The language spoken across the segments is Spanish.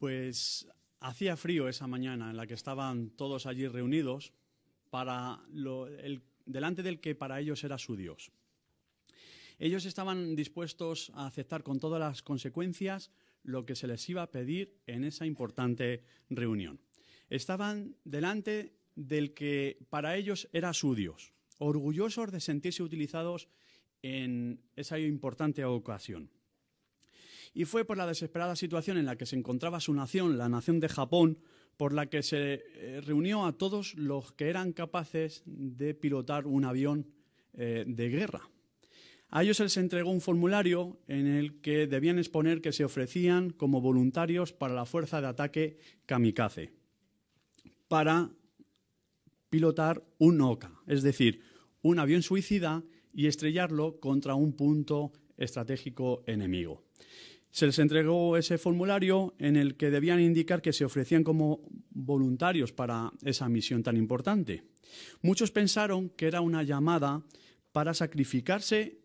Pues hacía frío esa mañana en la que estaban todos allí reunidos para delante del que para ellos era su Dios. Ellos estaban dispuestos a aceptar con todas las consecuencias lo que se les iba a pedir en esa importante reunión. Estaban delante del que para ellos era su Dios, orgullosos de sentirse utilizados en esa importante ocasión. Y fue por la desesperada situación en la que se encontraba su nación, la nación de Japón, por la que se eh, reunió a todos los que eran capaces de pilotar un avión eh, de guerra. A ellos se les entregó un formulario en el que debían exponer que se ofrecían como voluntarios para la fuerza de ataque kamikaze, para pilotar un OCA, es decir, un avión suicida y estrellarlo contra un punto estratégico enemigo. Se les entregó ese formulario en el que debían indicar que se ofrecían como voluntarios para esa misión tan importante. Muchos pensaron que era una llamada para sacrificarse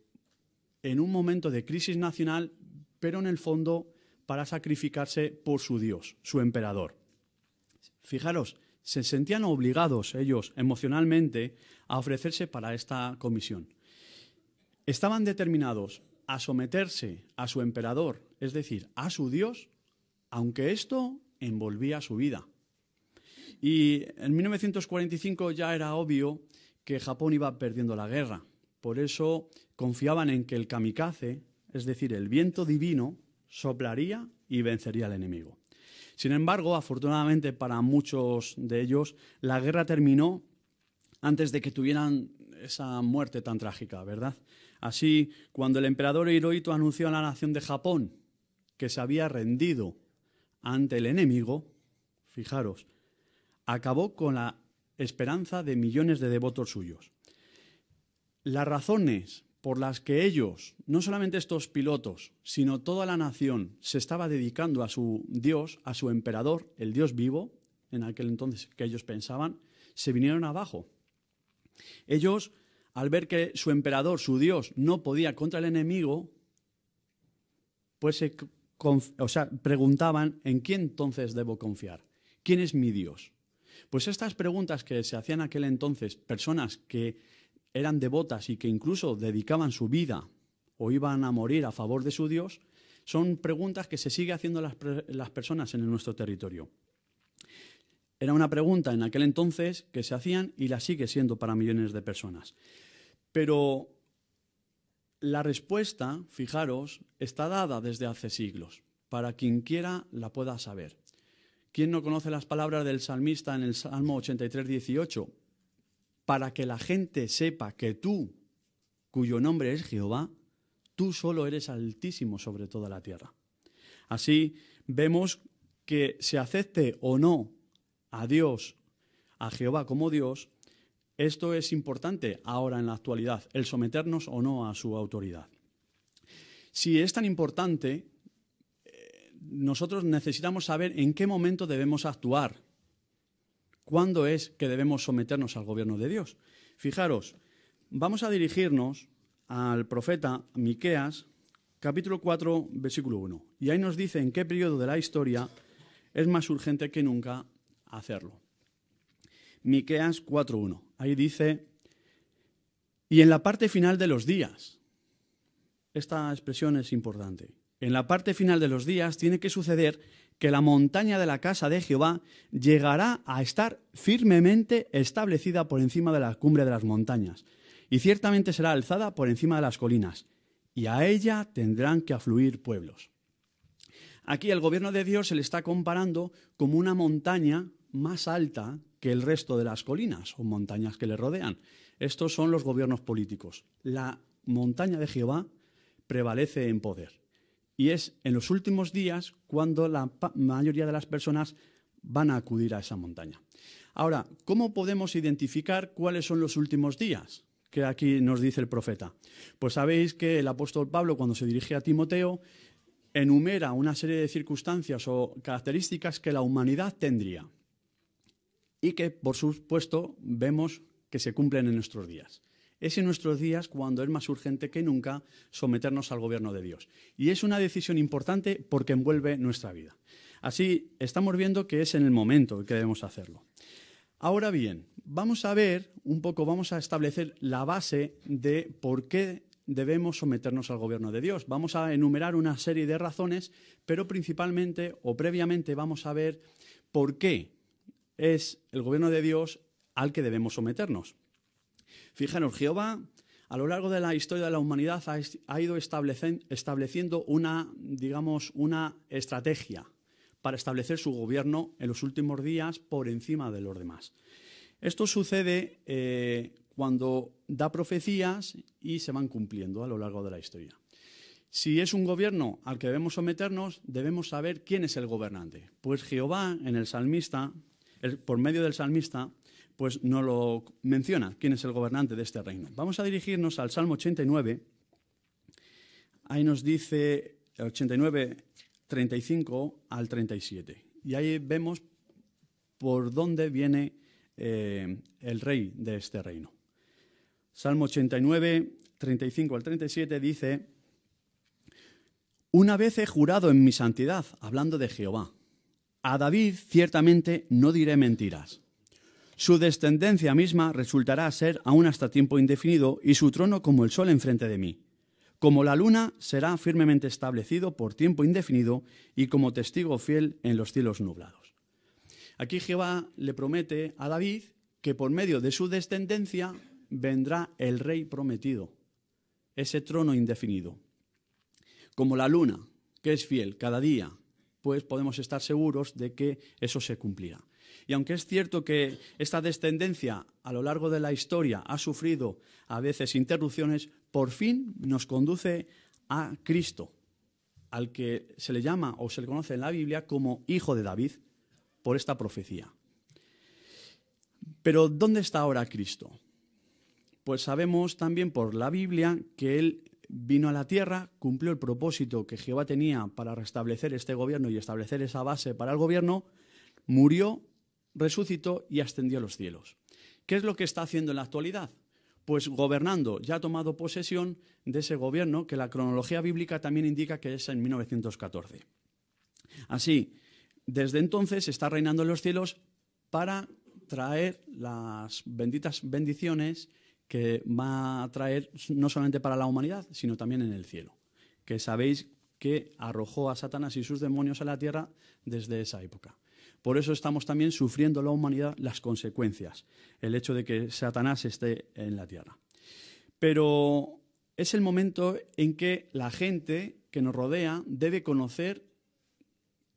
en un momento de crisis nacional, pero en el fondo para sacrificarse por su Dios, su emperador. Fijaros, se sentían obligados ellos emocionalmente a ofrecerse para esta comisión. Estaban determinados a someterse a su emperador, es decir, a su Dios, aunque esto envolvía su vida. Y en 1945 ya era obvio que Japón iba perdiendo la guerra. Por eso confiaban en que el kamikaze, es decir, el viento divino, soplaría y vencería al enemigo. Sin embargo, afortunadamente para muchos de ellos, la guerra terminó antes de que tuvieran esa muerte tan trágica, ¿verdad? Así, cuando el emperador Hirohito anunció a la nación de Japón que se había rendido ante el enemigo, fijaros, acabó con la esperanza de millones de devotos suyos. Las razones por las que ellos, no solamente estos pilotos, sino toda la nación, se estaba dedicando a su Dios, a su emperador, el Dios vivo, en aquel entonces que ellos pensaban, se vinieron abajo. Ellos, al ver que su emperador, su Dios, no podía contra el enemigo, pues se preguntaban en quién entonces debo confiar. ¿Quién es mi Dios? Pues estas preguntas que se hacían aquel entonces, personas que eran devotas y que incluso dedicaban su vida o iban a morir a favor de su Dios, son preguntas que se sigue haciendo las, las personas en nuestro territorio. Era una pregunta en aquel entonces que se hacían y la sigue siendo para millones de personas. Pero la respuesta, fijaros, está dada desde hace siglos, para quien quiera la pueda saber. ¿Quién no conoce las palabras del salmista en el Salmo 83, 18? para que la gente sepa que tú, cuyo nombre es Jehová, tú solo eres altísimo sobre toda la tierra. Así vemos que se acepte o no a Dios, a Jehová como Dios, esto es importante ahora en la actualidad, el someternos o no a su autoridad. Si es tan importante, eh, nosotros necesitamos saber en qué momento debemos actuar ¿Cuándo es que debemos someternos al gobierno de Dios? Fijaros, vamos a dirigirnos al profeta Miqueas, capítulo 4, versículo 1. Y ahí nos dice en qué periodo de la historia es más urgente que nunca hacerlo. Miqueas 4:1. Ahí dice y en la parte final de los días. Esta expresión es importante. En la parte final de los días tiene que suceder que la montaña de la casa de Jehová llegará a estar firmemente establecida por encima de la cumbre de las montañas, y ciertamente será alzada por encima de las colinas, y a ella tendrán que afluir pueblos. Aquí el gobierno de Dios se le está comparando como una montaña más alta que el resto de las colinas o montañas que le rodean. Estos son los gobiernos políticos. La montaña de Jehová prevalece en poder. Y es en los últimos días cuando la mayoría de las personas van a acudir a esa montaña. Ahora, ¿cómo podemos identificar cuáles son los últimos días? Que aquí nos dice el profeta. Pues sabéis que el apóstol Pablo, cuando se dirige a Timoteo, enumera una serie de circunstancias o características que la humanidad tendría y que, por supuesto, vemos que se cumplen en nuestros días. Es en nuestros días cuando es más urgente que nunca someternos al gobierno de Dios. Y es una decisión importante porque envuelve nuestra vida. Así, estamos viendo que es en el momento que debemos hacerlo. Ahora bien, vamos a ver un poco, vamos a establecer la base de por qué debemos someternos al gobierno de Dios. Vamos a enumerar una serie de razones, pero principalmente o previamente vamos a ver por qué es el gobierno de Dios al que debemos someternos. Fijaros, Jehová a lo largo de la historia de la humanidad ha, ido estableciendo una, digamos, una estrategia para establecer su gobierno en los últimos días por encima de los demás. Esto sucede eh, cuando da profecías y se van cumpliendo a lo largo de la historia. Si es un gobierno al que debemos someternos, debemos saber quién es el gobernante. Pues Jehová en el salmista, por medio del salmista, pues no lo menciona quién es el gobernante de este reino. Vamos a dirigirnos al Salmo 89. Ahí nos dice 89, 35 al 37. Y ahí vemos por dónde viene eh, el rey de este reino. Salmo 89, 35 al 37 dice, Una vez he jurado en mi santidad, hablando de Jehová, a David ciertamente no diré mentiras su descendencia misma resultará ser aún hasta tiempo indefinido y su trono como el sol enfrente de mí. Como la luna será firmemente establecido por tiempo indefinido y como testigo fiel en los cielos nublados. Aquí Jehová le promete a David que por medio de su descendencia vendrá el rey prometido, ese trono indefinido. Como la luna, que es fiel cada día, pues podemos estar seguros de que eso se cumplirá. Y aunque es cierto que esta descendencia a lo largo de la historia ha sufrido a veces interrupciones, por fin nos conduce a Cristo, al que se le llama o se le conoce en la Biblia como hijo de David por esta profecía. Pero ¿dónde está ahora Cristo? Pues sabemos también por la Biblia que Él vino a la tierra, cumplió el propósito que Jehová tenía para restablecer este gobierno y establecer esa base para el gobierno, murió resucitó y ascendió a los cielos. ¿Qué es lo que está haciendo en la actualidad? Pues gobernando, ya ha tomado posesión de ese gobierno que la cronología bíblica también indica que es en 1914. Así, desde entonces está reinando en los cielos para traer las benditas bendiciones que va a traer no solamente para la humanidad, sino también en el cielo. Que sabéis que arrojó a Satanás y sus demonios a la tierra desde esa época. Por eso estamos también sufriendo la humanidad las consecuencias, el hecho de que Satanás esté en la tierra. Pero es el momento en que la gente que nos rodea debe conocer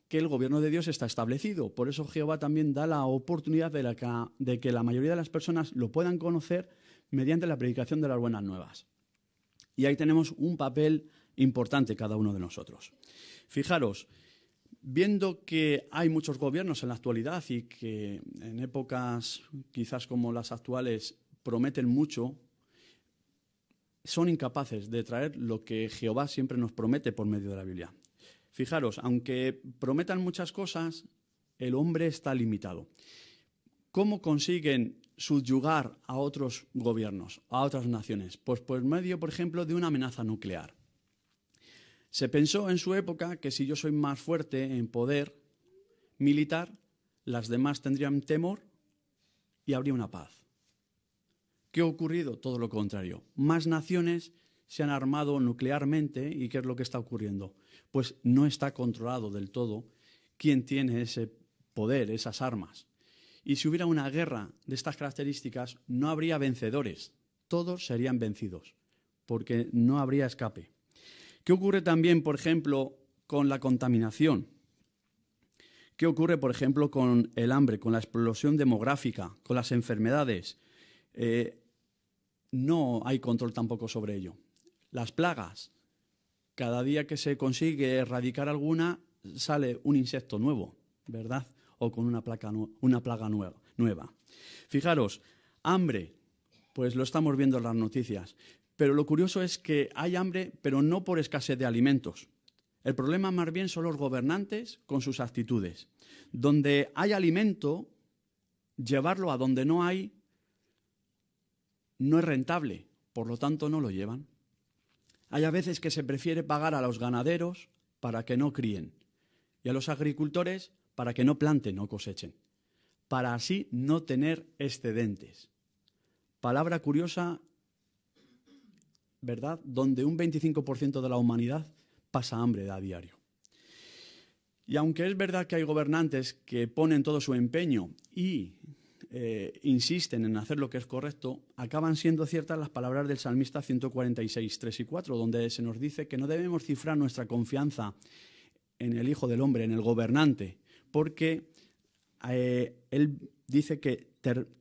que el gobierno de Dios está establecido. Por eso Jehová también da la oportunidad de, de, que la mayoría de las personas lo puedan conocer mediante la predicación de las buenas nuevas. Y ahí tenemos un papel importante cada uno de nosotros. Fijaros, viendo que hay muchos gobiernos en la actualidad y que en épocas quizás como las actuales prometen mucho, son incapaces de traer lo que Jehová siempre nos promete por medio de la Biblia. Fijaros, aunque prometan muchas cosas, el hombre está limitado. ¿Cómo consiguen subyugar a otros gobiernos, a otras naciones? Pues por medio, por ejemplo, de una amenaza nuclear. Se pensó en su época que si yo soy más fuerte en poder militar, las demás tendrían temor y habría una paz. ¿Qué ha ocurrido? Todo lo contrario. Más naciones se han armado nuclearmente y ¿qué es lo que está ocurriendo? Pues no está controlado del todo quién tiene ese poder, esas armas. Y si hubiera una guerra de estas características, no habría vencedores, todos serían vencidos, porque no habría escape. ¿Qué ocurre también, por ejemplo, con la contaminación? ¿Qué ocurre, por ejemplo, con el hambre, con la explosión demográfica, con las enfermedades? Eh, no hay control tampoco sobre ello. Las plagas. Cada día que se consigue erradicar alguna, sale un insecto nuevo, ¿verdad? O con una, una plaga nueva. Fijaros, hambre, pues lo estamos viendo en las noticias. Pero lo curioso es que hay hambre, pero no por escasez de alimentos. El problema más bien son los gobernantes con sus actitudes. Donde hay alimento, llevarlo a donde no hay no es rentable, por lo tanto no lo llevan. Hay a veces que se prefiere pagar a los ganaderos para que no críen. y a los agricultores para que no planten o cosechen, para así no tener excedentes. Palabra curiosa, ¿verdad? Donde un 25% de la humanidad pasa hambre a diario. Y aunque es verdad que hay gobernantes que ponen todo su empeño y eh, insisten en hacer lo que es correcto, acaban siendo ciertas las palabras del salmista 146, 3 y 4, donde se nos dice que no debemos cifrar nuestra confianza en el Hijo del Hombre, en el gobernante, porque eh, él dice que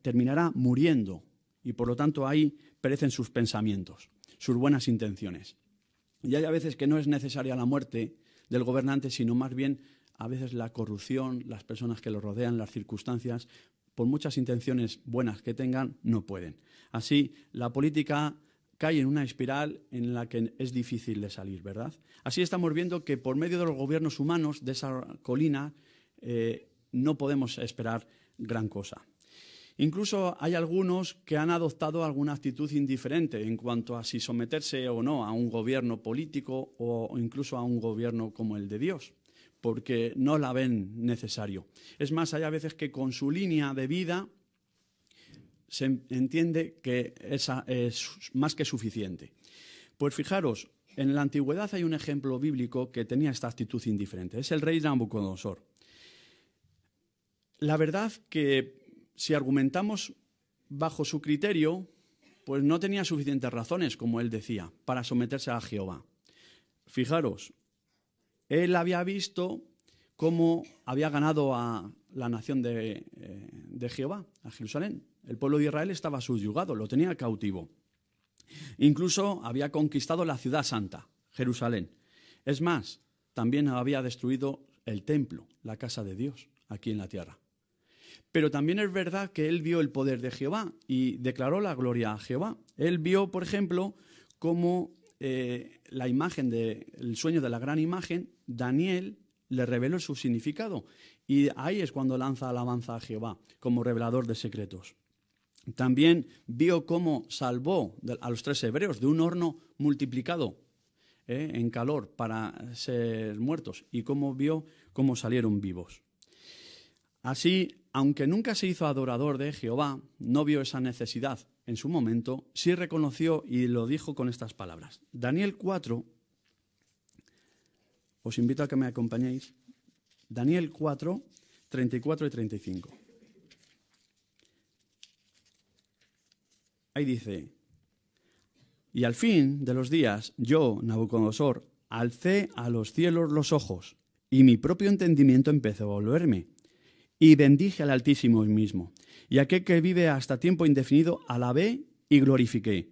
terminará muriendo y por lo tanto ahí perecen sus pensamientos, sus buenas intenciones. Y hay a veces que no es necesaria la muerte del gobernante, sino más bien a veces la corrupción, las personas que lo rodean, las circunstancias, por muchas intenciones buenas que tengan, no pueden. Así, la política cae en una espiral en la que es difícil de salir, ¿verdad? Así estamos viendo que por medio de los gobiernos humanos de esa colina eh, no podemos esperar gran cosa. Incluso hay algunos que han adoptado alguna actitud indiferente en cuanto a si someterse o no a un gobierno político o incluso a un gobierno como el de Dios porque no la ven necesario. Es más, hay a veces que con su línea de vida se entiende que esa es más que suficiente. Pues fijaros, en la antigüedad hay un ejemplo bíblico que tenía esta actitud indiferente. Es el rey Nabucodonosor. La verdad que si argumentamos bajo su criterio, pues no tenía suficientes razones, como él decía, para someterse a Jehová. Fijaros, él había visto cómo había ganado a la nación de, eh, Jehová, a Jerusalén. El pueblo de Israel estaba subyugado, lo tenía cautivo. Incluso había conquistado la ciudad santa, Jerusalén. Es más, también había destruido el templo, la casa de Dios, aquí en la tierra. Pero también es verdad que él vio el poder de Jehová y declaró la gloria a Jehová. Él vio, por ejemplo, cómo eh, la imagen del sueño de la gran imagen, Daniel le reveló su significado. Y ahí es cuando lanza alabanza a Jehová como revelador de secretos. También vio cómo salvó a los tres hebreos de un horno multiplicado eh, en calor para ser muertos y cómo vio cómo salieron vivos. Así, aunque nunca se hizo adorador de Jehová, no vio esa necesidad en su momento, sí reconoció y lo dijo con estas palabras. Daniel 4, os invito a que me acompañéis. Daniel 4, 34 y 35. Ahí dice, y al fin de los días, yo, Nabucodonosor, alcé a los cielos los ojos, y mi propio entendimiento empezó a volverme, y bendije al Altísimo mismo y aquel que vive hasta tiempo indefinido alabé y glorifiqué,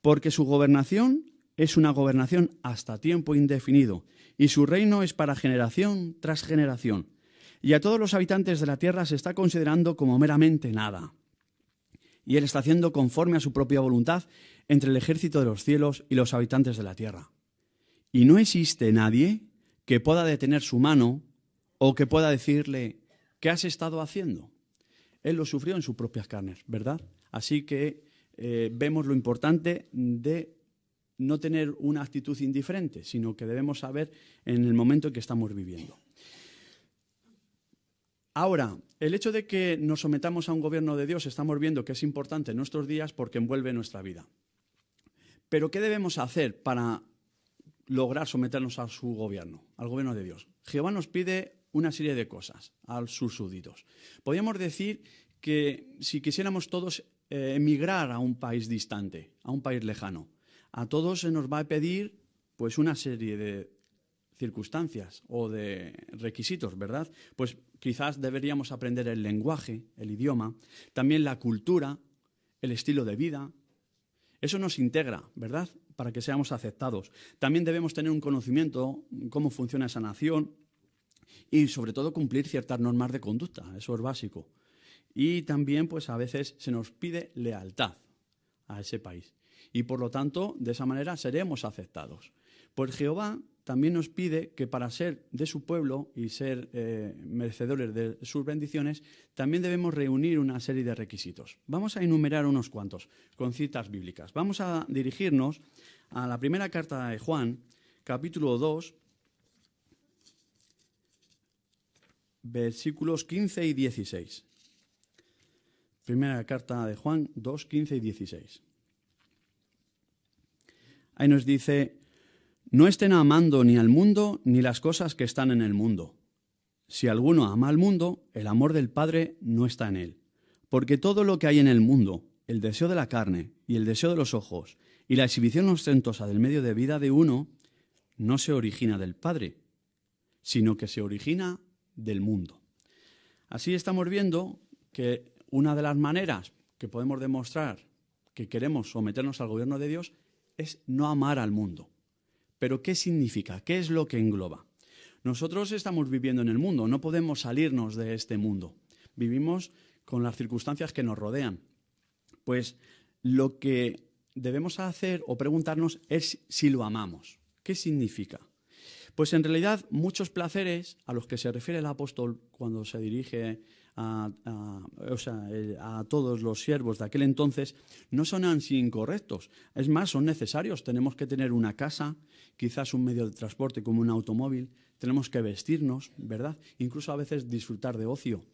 porque su gobernación es una gobernación hasta tiempo indefinido, y su reino es para generación tras generación. Y a todos los habitantes de la tierra se está considerando como meramente nada. Y él está haciendo conforme a su propia voluntad entre el ejército de los cielos y los habitantes de la tierra. Y no existe nadie que pueda detener su mano o que pueda decirle, ¿qué has estado haciendo? Él lo sufrió en sus propias carnes, ¿verdad? Así que eh, vemos lo importante de no tener una actitud indiferente, sino que debemos saber en el momento en que estamos viviendo. Ahora, el hecho de que nos sometamos a un gobierno de Dios, estamos viendo que es importante en nuestros días porque envuelve nuestra vida. Pero ¿qué debemos hacer para lograr someternos a su gobierno, al gobierno de Dios? Jehová nos pide una serie de cosas a sus súbditos. Podríamos decir que si quisiéramos todos eh, emigrar a un país distante, a un país lejano, a todos se nos va a pedir pues una serie de circunstancias o de requisitos, ¿verdad? Pues quizás deberíamos aprender el lenguaje, el idioma, también la cultura, el estilo de vida. Eso nos integra, ¿verdad? Para que seamos aceptados. También debemos tener un conocimiento cómo funciona esa nación, y sobre todo cumplir ciertas normas de conducta, eso es básico. Y también pues a veces se nos pide lealtad a ese país y por lo tanto de esa manera seremos aceptados. Pues Jehová también nos pide que para ser de su pueblo y ser eh, merecedores de sus bendiciones, también debemos reunir una serie de requisitos. Vamos a enumerar unos cuantos con citas bíblicas. Vamos a dirigirnos a la primera carta de Juan, capítulo 2, versículos 15 y 16. Primera carta de Juan 2, 15 y 16. Ahí nos dice, no estén amando ni al mundo ni las cosas que están en el mundo. Si alguno ama al mundo, el amor del Padre no está en él. Porque todo lo que hay en el mundo, el deseo de la carne y el deseo de los ojos y la exhibición ostentosa del medio de vida de uno, no se origina del Padre, sino que se origina del mundo. Así estamos viendo que una de las maneras que podemos demostrar que queremos someternos al gobierno de Dios es no amar al mundo. Pero ¿qué significa? ¿Qué es lo que engloba? Nosotros estamos viviendo en el mundo, no podemos salirnos de este mundo. Vivimos con las circunstancias que nos rodean. Pues lo que debemos hacer o preguntarnos es si lo amamos. ¿Qué significa? Pues en realidad muchos placeres a los que se refiere el apóstol cuando se dirige a, todos los siervos de aquel entonces no son así incorrectos. Es más, son necesarios. Tenemos que tener una casa, quizás un medio de transporte como un automóvil, tenemos que vestirnos, ¿verdad? Incluso a veces disfrutar de ocio.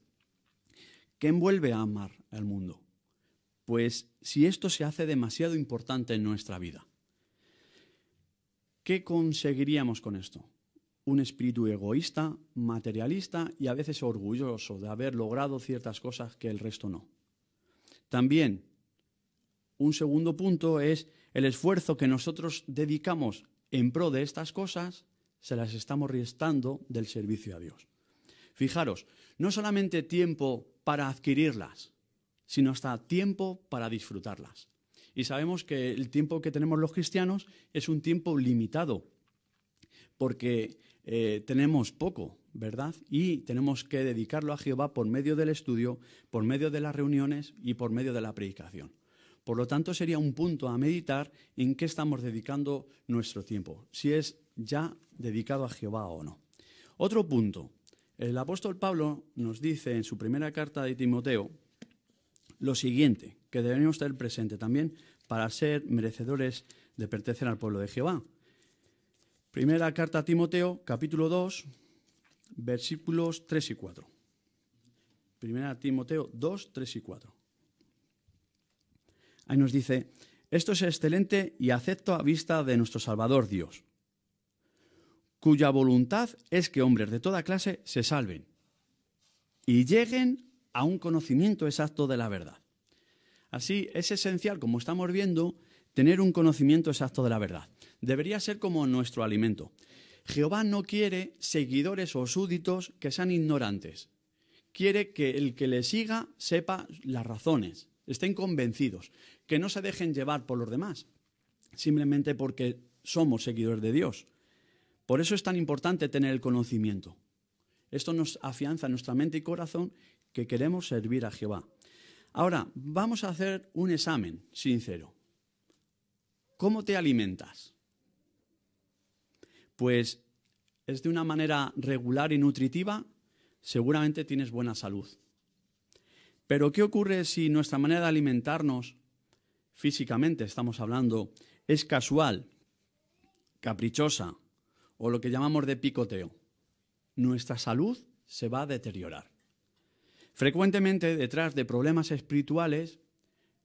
¿Qué envuelve a amar al mundo? Pues si esto se hace demasiado importante en nuestra vida. ¿Qué conseguiríamos con esto? Un espíritu egoísta, materialista y a veces orgulloso de haber logrado ciertas cosas que el resto no. También, un segundo punto es el esfuerzo que nosotros dedicamos en pro de estas cosas, se las estamos restando del servicio a Dios. Fijaros, no solamente tiempo para adquirirlas, sino hasta tiempo para disfrutarlas. Y sabemos que el tiempo que tenemos los cristianos es un tiempo limitado, porque eh, tenemos poco, ¿verdad? Y tenemos que dedicarlo a Jehová por medio del estudio, por medio de las reuniones y por medio de la predicación. Por lo tanto, sería un punto a meditar en qué estamos dedicando nuestro tiempo, si es ya dedicado a Jehová o no. Otro punto. El apóstol Pablo nos dice en su primera carta de Timoteo lo siguiente que debemos tener presente también para ser merecedores de pertenecer al pueblo de Jehová. Primera carta a Timoteo, capítulo 2, versículos 3 y 4. Primera Timoteo 2, 3 y 4. Ahí nos dice, esto es excelente y acepto a vista de nuestro Salvador Dios, cuya voluntad es que hombres de toda clase se salven y lleguen a un conocimiento exacto de la verdad. Así, es esencial, como estamos viendo, tener un conocimiento exacto de la verdad. Debería ser como nuestro alimento. Jehová no quiere seguidores o súditos que sean ignorantes. Quiere que el que le siga sepa las razones, estén convencidos, que no se dejen llevar por los demás, simplemente porque somos seguidores de Dios. Por eso es tan importante tener el conocimiento. Esto nos afianza nuestra mente y corazón que queremos servir a Jehová. Ahora, vamos a hacer un examen sincero. ¿Cómo te alimentas? Pues es de una manera regular y nutritiva, seguramente tienes buena salud. Pero ¿qué ocurre si nuestra manera de alimentarnos físicamente, estamos hablando, es casual, caprichosa o lo que llamamos de picoteo? Nuestra salud se va a deteriorar. Frecuentemente detrás de problemas espirituales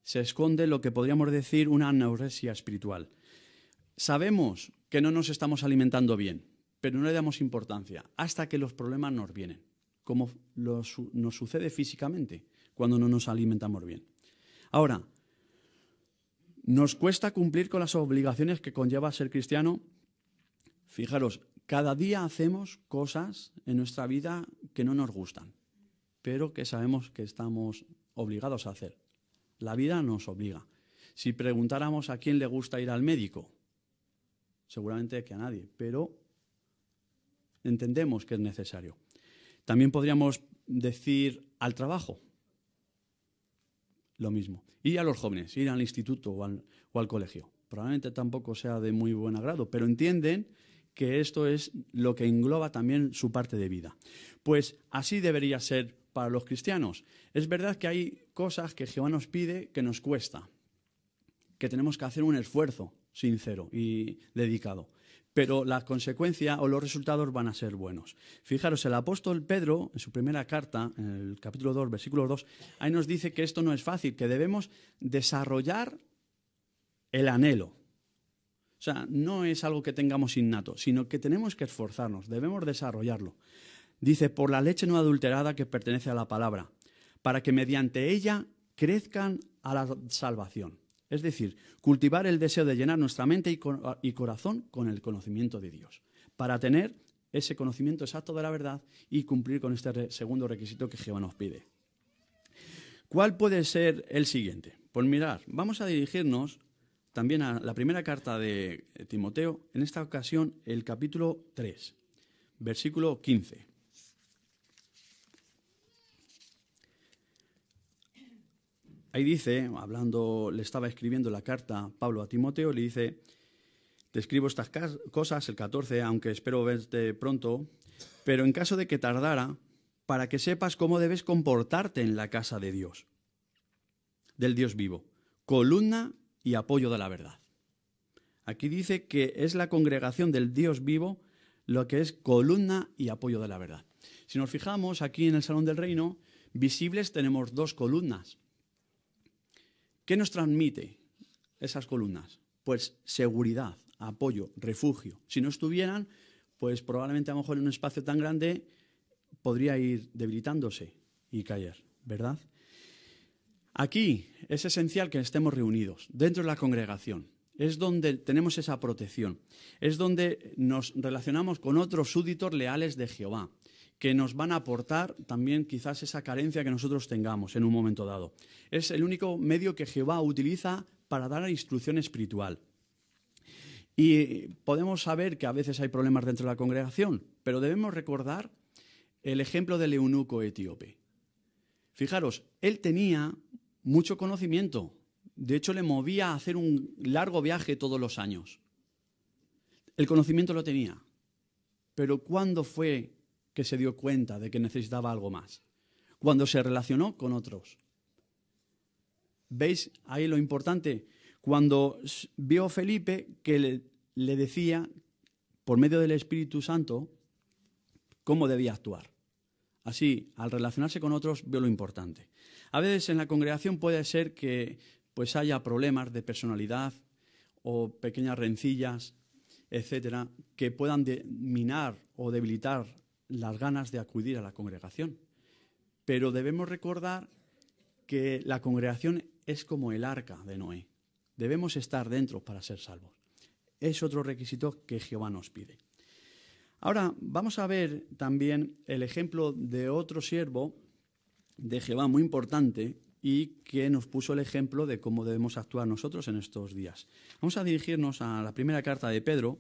se esconde lo que podríamos decir una anorexia espiritual. Sabemos que no nos estamos alimentando bien, pero no le damos importancia hasta que los problemas nos vienen, como nos sucede físicamente cuando no nos alimentamos bien. Ahora, ¿nos cuesta cumplir con las obligaciones que conlleva ser cristiano? Fijaros, cada día hacemos cosas en nuestra vida que no nos gustan pero que sabemos que estamos obligados a hacer. La vida nos obliga. Si preguntáramos a quién le gusta ir al médico, seguramente que a nadie, pero entendemos que es necesario. También podríamos decir al trabajo, lo mismo. Y a los jóvenes, ir al instituto o al, colegio. Probablemente tampoco sea de muy buen agrado, pero entienden que esto es lo que engloba también su parte de vida. Pues así debería ser para los cristianos. Es verdad que hay cosas que Jehová nos pide que nos cuesta, que tenemos que hacer un esfuerzo sincero y dedicado. pero la consecuencia o los resultados van a ser buenos. Fijaros, el apóstol Pedro, en su primera carta, en el capítulo 2, versículo 2, ahí nos dice que esto no es fácil, que debemos desarrollar el anhelo. O sea, no es algo que tengamos innato, sino que tenemos que esforzarnos, debemos desarrollarlo. Dice, por la leche no adulterada que pertenece a la palabra, para que mediante ella crezcan a la salvación es decir, cultivar el deseo de llenar nuestra mente y, corazón con el conocimiento de Dios, para tener ese conocimiento exacto de la verdad y cumplir con este segundo requisito que Jehová nos pide. ¿Cuál puede ser el siguiente? Pues mirar, vamos a dirigirnos también a la primera carta de Timoteo, en esta ocasión el capítulo 3, versículo 15. Ahí dice, hablando, le estaba escribiendo la carta Pablo a Timoteo, le dice, te escribo estas cosas, el 14, aunque espero verte pronto, pero en caso de que tardara, para que sepas cómo debes comportarte en la casa de Dios, del Dios vivo, columna y apoyo de la verdad. Aquí dice que es la congregación del Dios vivo lo que es columna y apoyo de la verdad. Si nos fijamos aquí en el Salón del Reino, visibles tenemos dos columnas. ¿Qué nos transmite esas columnas? Pues seguridad, apoyo, refugio. Si no estuvieran, pues probablemente a lo mejor en un espacio tan grande podría ir debilitándose y caer, ¿verdad? Aquí es esencial que estemos reunidos dentro de la congregación. Es donde tenemos esa protección. Es donde nos relacionamos con otros súbditos leales de Jehová que nos van a aportar también quizás esa carencia que nosotros tengamos en un momento dado. Es el único medio que Jehová utiliza para dar instrucción espiritual. Y podemos saber que a veces hay problemas dentro de la congregación, pero debemos recordar el ejemplo del eunuco etíope. Fijaros, él tenía mucho conocimiento, de hecho le movía a hacer un largo viaje todos los años. El conocimiento lo tenía, pero ¿cuándo fue que se dio cuenta de que necesitaba algo más, cuando se relacionó con otros. ¿Veis ahí lo importante? Cuando vio Felipe que le, decía, por medio del Espíritu Santo, cómo debía actuar. Así, al relacionarse con otros, vio lo importante. A veces en la congregación puede ser que pues haya problemas de personalidad o pequeñas rencillas, etcétera, que puedan minar o debilitar las ganas de acudir a la congregación. Pero debemos recordar que la congregación es como el arca de Noé. Debemos estar dentro para ser salvos. Es otro requisito que Jehová nos pide. Ahora vamos a ver también el ejemplo de otro siervo de Jehová muy importante y que nos puso el ejemplo de cómo debemos actuar nosotros en estos días. Vamos a dirigirnos a la primera carta de Pedro,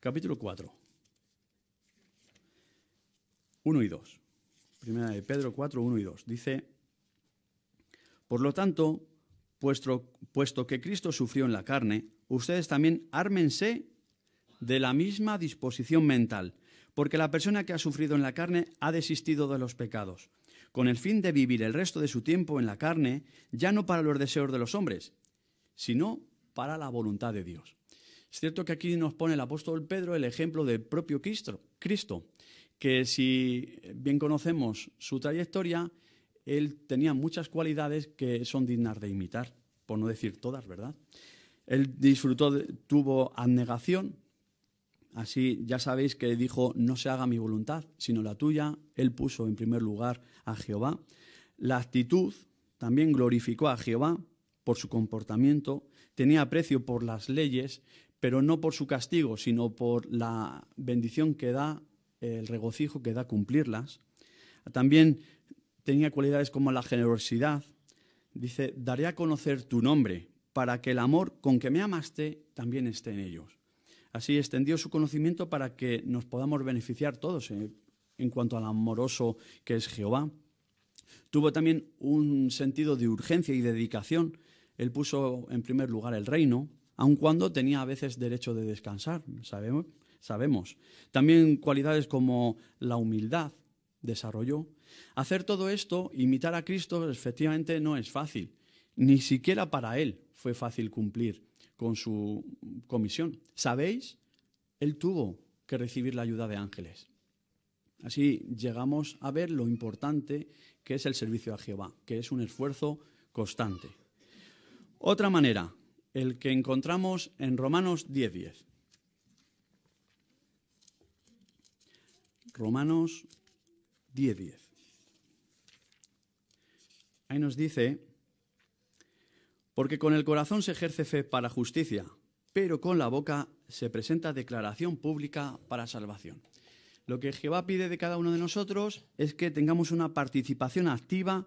capítulo 4. 1 y 2. Primera de Pedro 4, 1 y 2. Dice, por lo tanto, puesto, puesto que Cristo sufrió en la carne, ustedes también ármense de la misma disposición mental, porque la persona que ha sufrido en la carne ha desistido de los pecados, con el fin de vivir el resto de su tiempo en la carne, ya no para los deseos de los hombres, sino para la voluntad de Dios. Es cierto que aquí nos pone el apóstol Pedro el ejemplo del propio Cristo, Cristo que si bien conocemos su trayectoria, él tenía muchas cualidades que son dignas de imitar, por no decir todas, ¿verdad? Él disfrutó, tuvo abnegación, así ya sabéis que dijo, no se haga mi voluntad, sino la tuya. Él puso en primer lugar a Jehová. La actitud también glorificó a Jehová por su comportamiento, tenía aprecio por las leyes, pero no por su castigo, sino por la bendición que da el regocijo que da cumplirlas. También tenía cualidades como la generosidad. Dice, daré a conocer tu nombre para que el amor con que me amaste también esté en ellos. Así extendió su conocimiento para que nos podamos beneficiar todos en, en cuanto al amoroso que es Jehová. Tuvo también un sentido de urgencia y dedicación. Él puso en primer lugar el reino, aun cuando tenía a veces derecho de descansar, sabemos sabemos. También cualidades como la humildad desarrolló. Hacer todo esto, imitar a Cristo, efectivamente no es fácil. Ni siquiera para él fue fácil cumplir con su comisión. ¿Sabéis él tuvo que recibir la ayuda de ángeles. Así llegamos a ver lo importante que es el servicio a Jehová, que es un esfuerzo constante. Otra manera, el que encontramos en Romanos 10:10. Romanos 10:10. Ahí nos dice, porque con el corazón se ejerce fe para justicia, pero con la boca se presenta declaración pública para salvación. Lo que Jehová pide de cada uno de nosotros es que tengamos una participación activa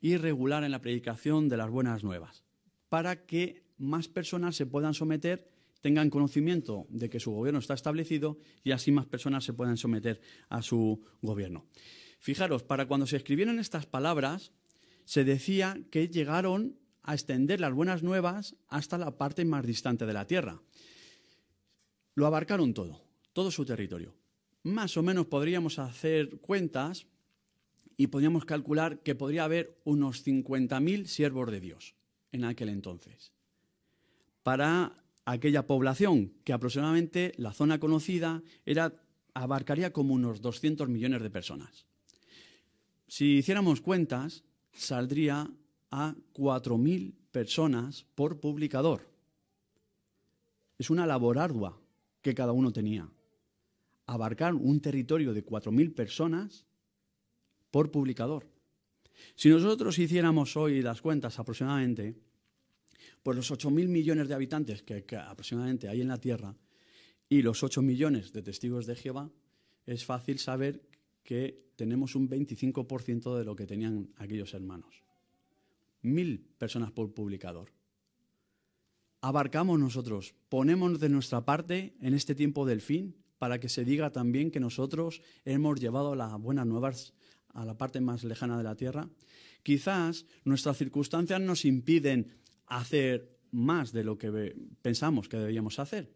y regular en la predicación de las buenas nuevas, para que más personas se puedan someter, tengan conocimiento de que su gobierno está establecido y así más personas se puedan someter a su gobierno. Fijaros, para cuando se escribieron estas palabras, se decía que llegaron a extender las buenas nuevas hasta la parte más distante de la tierra. Lo abarcaron todo, todo su territorio. Más o menos podríamos hacer cuentas y podríamos calcular que podría haber unos 50.000 siervos de Dios en aquel entonces. Para aquella población, que aproximadamente la zona conocida era, abarcaría como unos 200 millones de personas. Si hiciéramos cuentas, saldría a 4.000 personas por publicador. Es una labor ardua que cada uno tenía. Abarcar un territorio de 4.000 personas por publicador. Si nosotros hiciéramos hoy las cuentas aproximadamente, pues los 8.000 millones de habitantes que, aproximadamente hay en la Tierra y los 8 millones de testigos de Jehová, es fácil saber que tenemos un 25% de lo que tenían aquellos hermanos mil personas por publicador. Abarcamos nosotros, ponemos de nuestra parte en este tiempo del fin para que se diga también que nosotros hemos llevado las buenas nuevas a la parte más lejana de la tierra. Quizás nuestras circunstancias nos impiden hacer más de lo que pensamos que deberíamos hacer.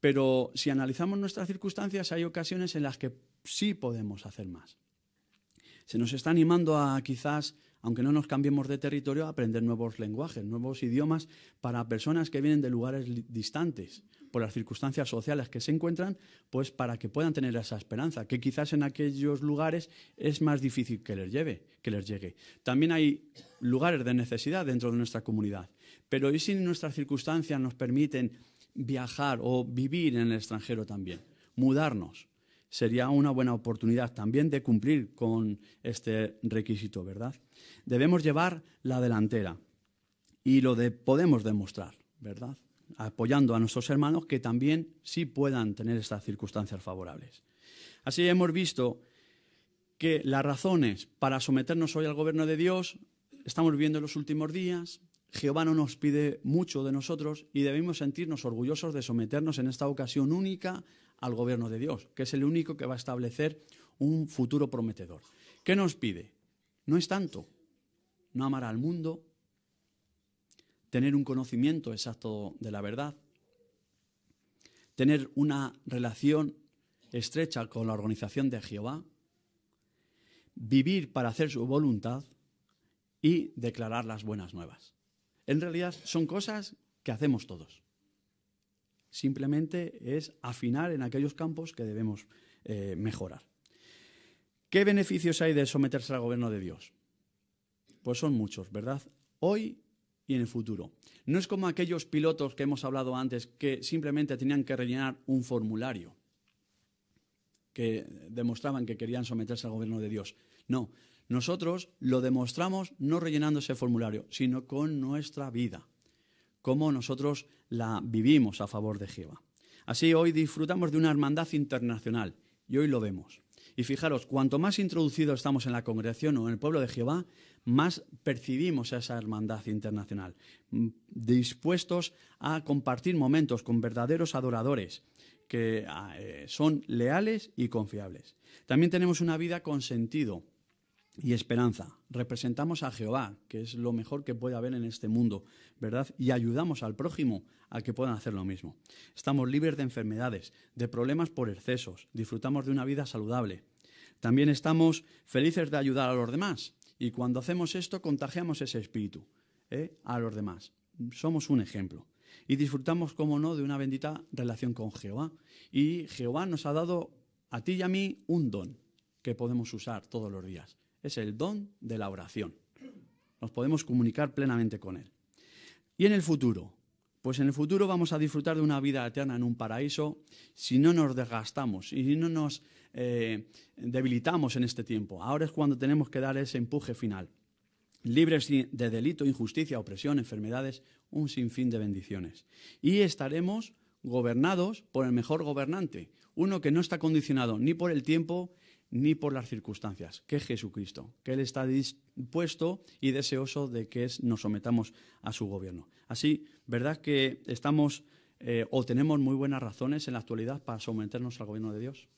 Pero si analizamos nuestras circunstancias, hay ocasiones en las que sí podemos hacer más. Se nos está animando a quizás aunque no nos cambiemos de territorio, aprender nuevos lenguajes, nuevos idiomas para personas que vienen de lugares distantes por las circunstancias sociales que se encuentran, pues para que puedan tener esa esperanza, que quizás en aquellos lugares es más difícil que les lleve, que les llegue. También hay lugares de necesidad dentro de nuestra comunidad, pero ¿y si nuestras circunstancias nos permiten viajar o vivir en el extranjero también? Mudarnos sería una buena oportunidad también de cumplir con este requisito, ¿verdad? Debemos llevar la delantera y lo de podemos demostrar, ¿verdad? Apoyando a nuestros hermanos que también sí puedan tener estas circunstancias favorables. Así hemos visto que las razones para someternos hoy al gobierno de Dios estamos viviendo en los últimos días. Jehová no nos pide mucho de nosotros y debemos sentirnos orgullosos de someternos en esta ocasión única al gobierno de Dios, que es el único que va a establecer un futuro prometedor. ¿Qué nos pide? No es tanto. No amar al mundo, tener un conocimiento exacto de la verdad, tener una relación estrecha con la organización de Jehová, vivir para hacer su voluntad y declarar las buenas nuevas. En realidad son cosas que hacemos todos simplemente es afinar en aquellos campos que debemos eh, mejorar. ¿Qué beneficios hay de someterse al gobierno de Dios? Pues son muchos, ¿verdad? Hoy y en el futuro. No es como aquellos pilotos que hemos hablado antes que simplemente tenían que rellenar un formulario que demostraban que querían someterse al gobierno de Dios. No, nosotros lo demostramos no rellenando ese formulario, sino con nuestra vida cómo nosotros la vivimos a favor de Jehová. Así hoy disfrutamos de una hermandad internacional y hoy lo vemos. Y fijaros, cuanto más introducidos estamos en la congregación o en el pueblo de Jehová, más percibimos esa hermandad internacional, dispuestos a compartir momentos con verdaderos adoradores que eh, son leales y confiables. También tenemos una vida con sentido, y esperanza. Representamos a Jehová, que es lo mejor que puede haber en este mundo, ¿verdad? Y ayudamos al prójimo a que puedan hacer lo mismo. Estamos libres de enfermedades, de problemas por excesos, disfrutamos de una vida saludable. También estamos felices de ayudar a los demás. Y cuando hacemos esto, contagiamos ese espíritu ¿eh? a los demás. Somos un ejemplo. y disfrutamos, como no, de una bendita relación con Jehová. Y Jehová nos ha dado a ti y a mí un don que podemos usar todos los días. Es el don de la oración. Nos podemos comunicar plenamente con Él. Y en el futuro, pues en el futuro vamos a disfrutar de una vida eterna en un paraíso si no nos desgastamos y si no nos eh, debilitamos en este tiempo. Ahora es cuando tenemos que dar ese empuje final. Libres de delito, injusticia, opresión, enfermedades, un sinfín de bendiciones. Y estaremos gobernados por el mejor gobernante, uno que no está condicionado ni por el tiempo ni por las circunstancias, que es Jesucristo, que Él está dispuesto y deseoso de que nos sometamos a su gobierno. Así, ¿verdad que estamos eh, o tenemos muy buenas razones en la actualidad para someternos al gobierno de Dios?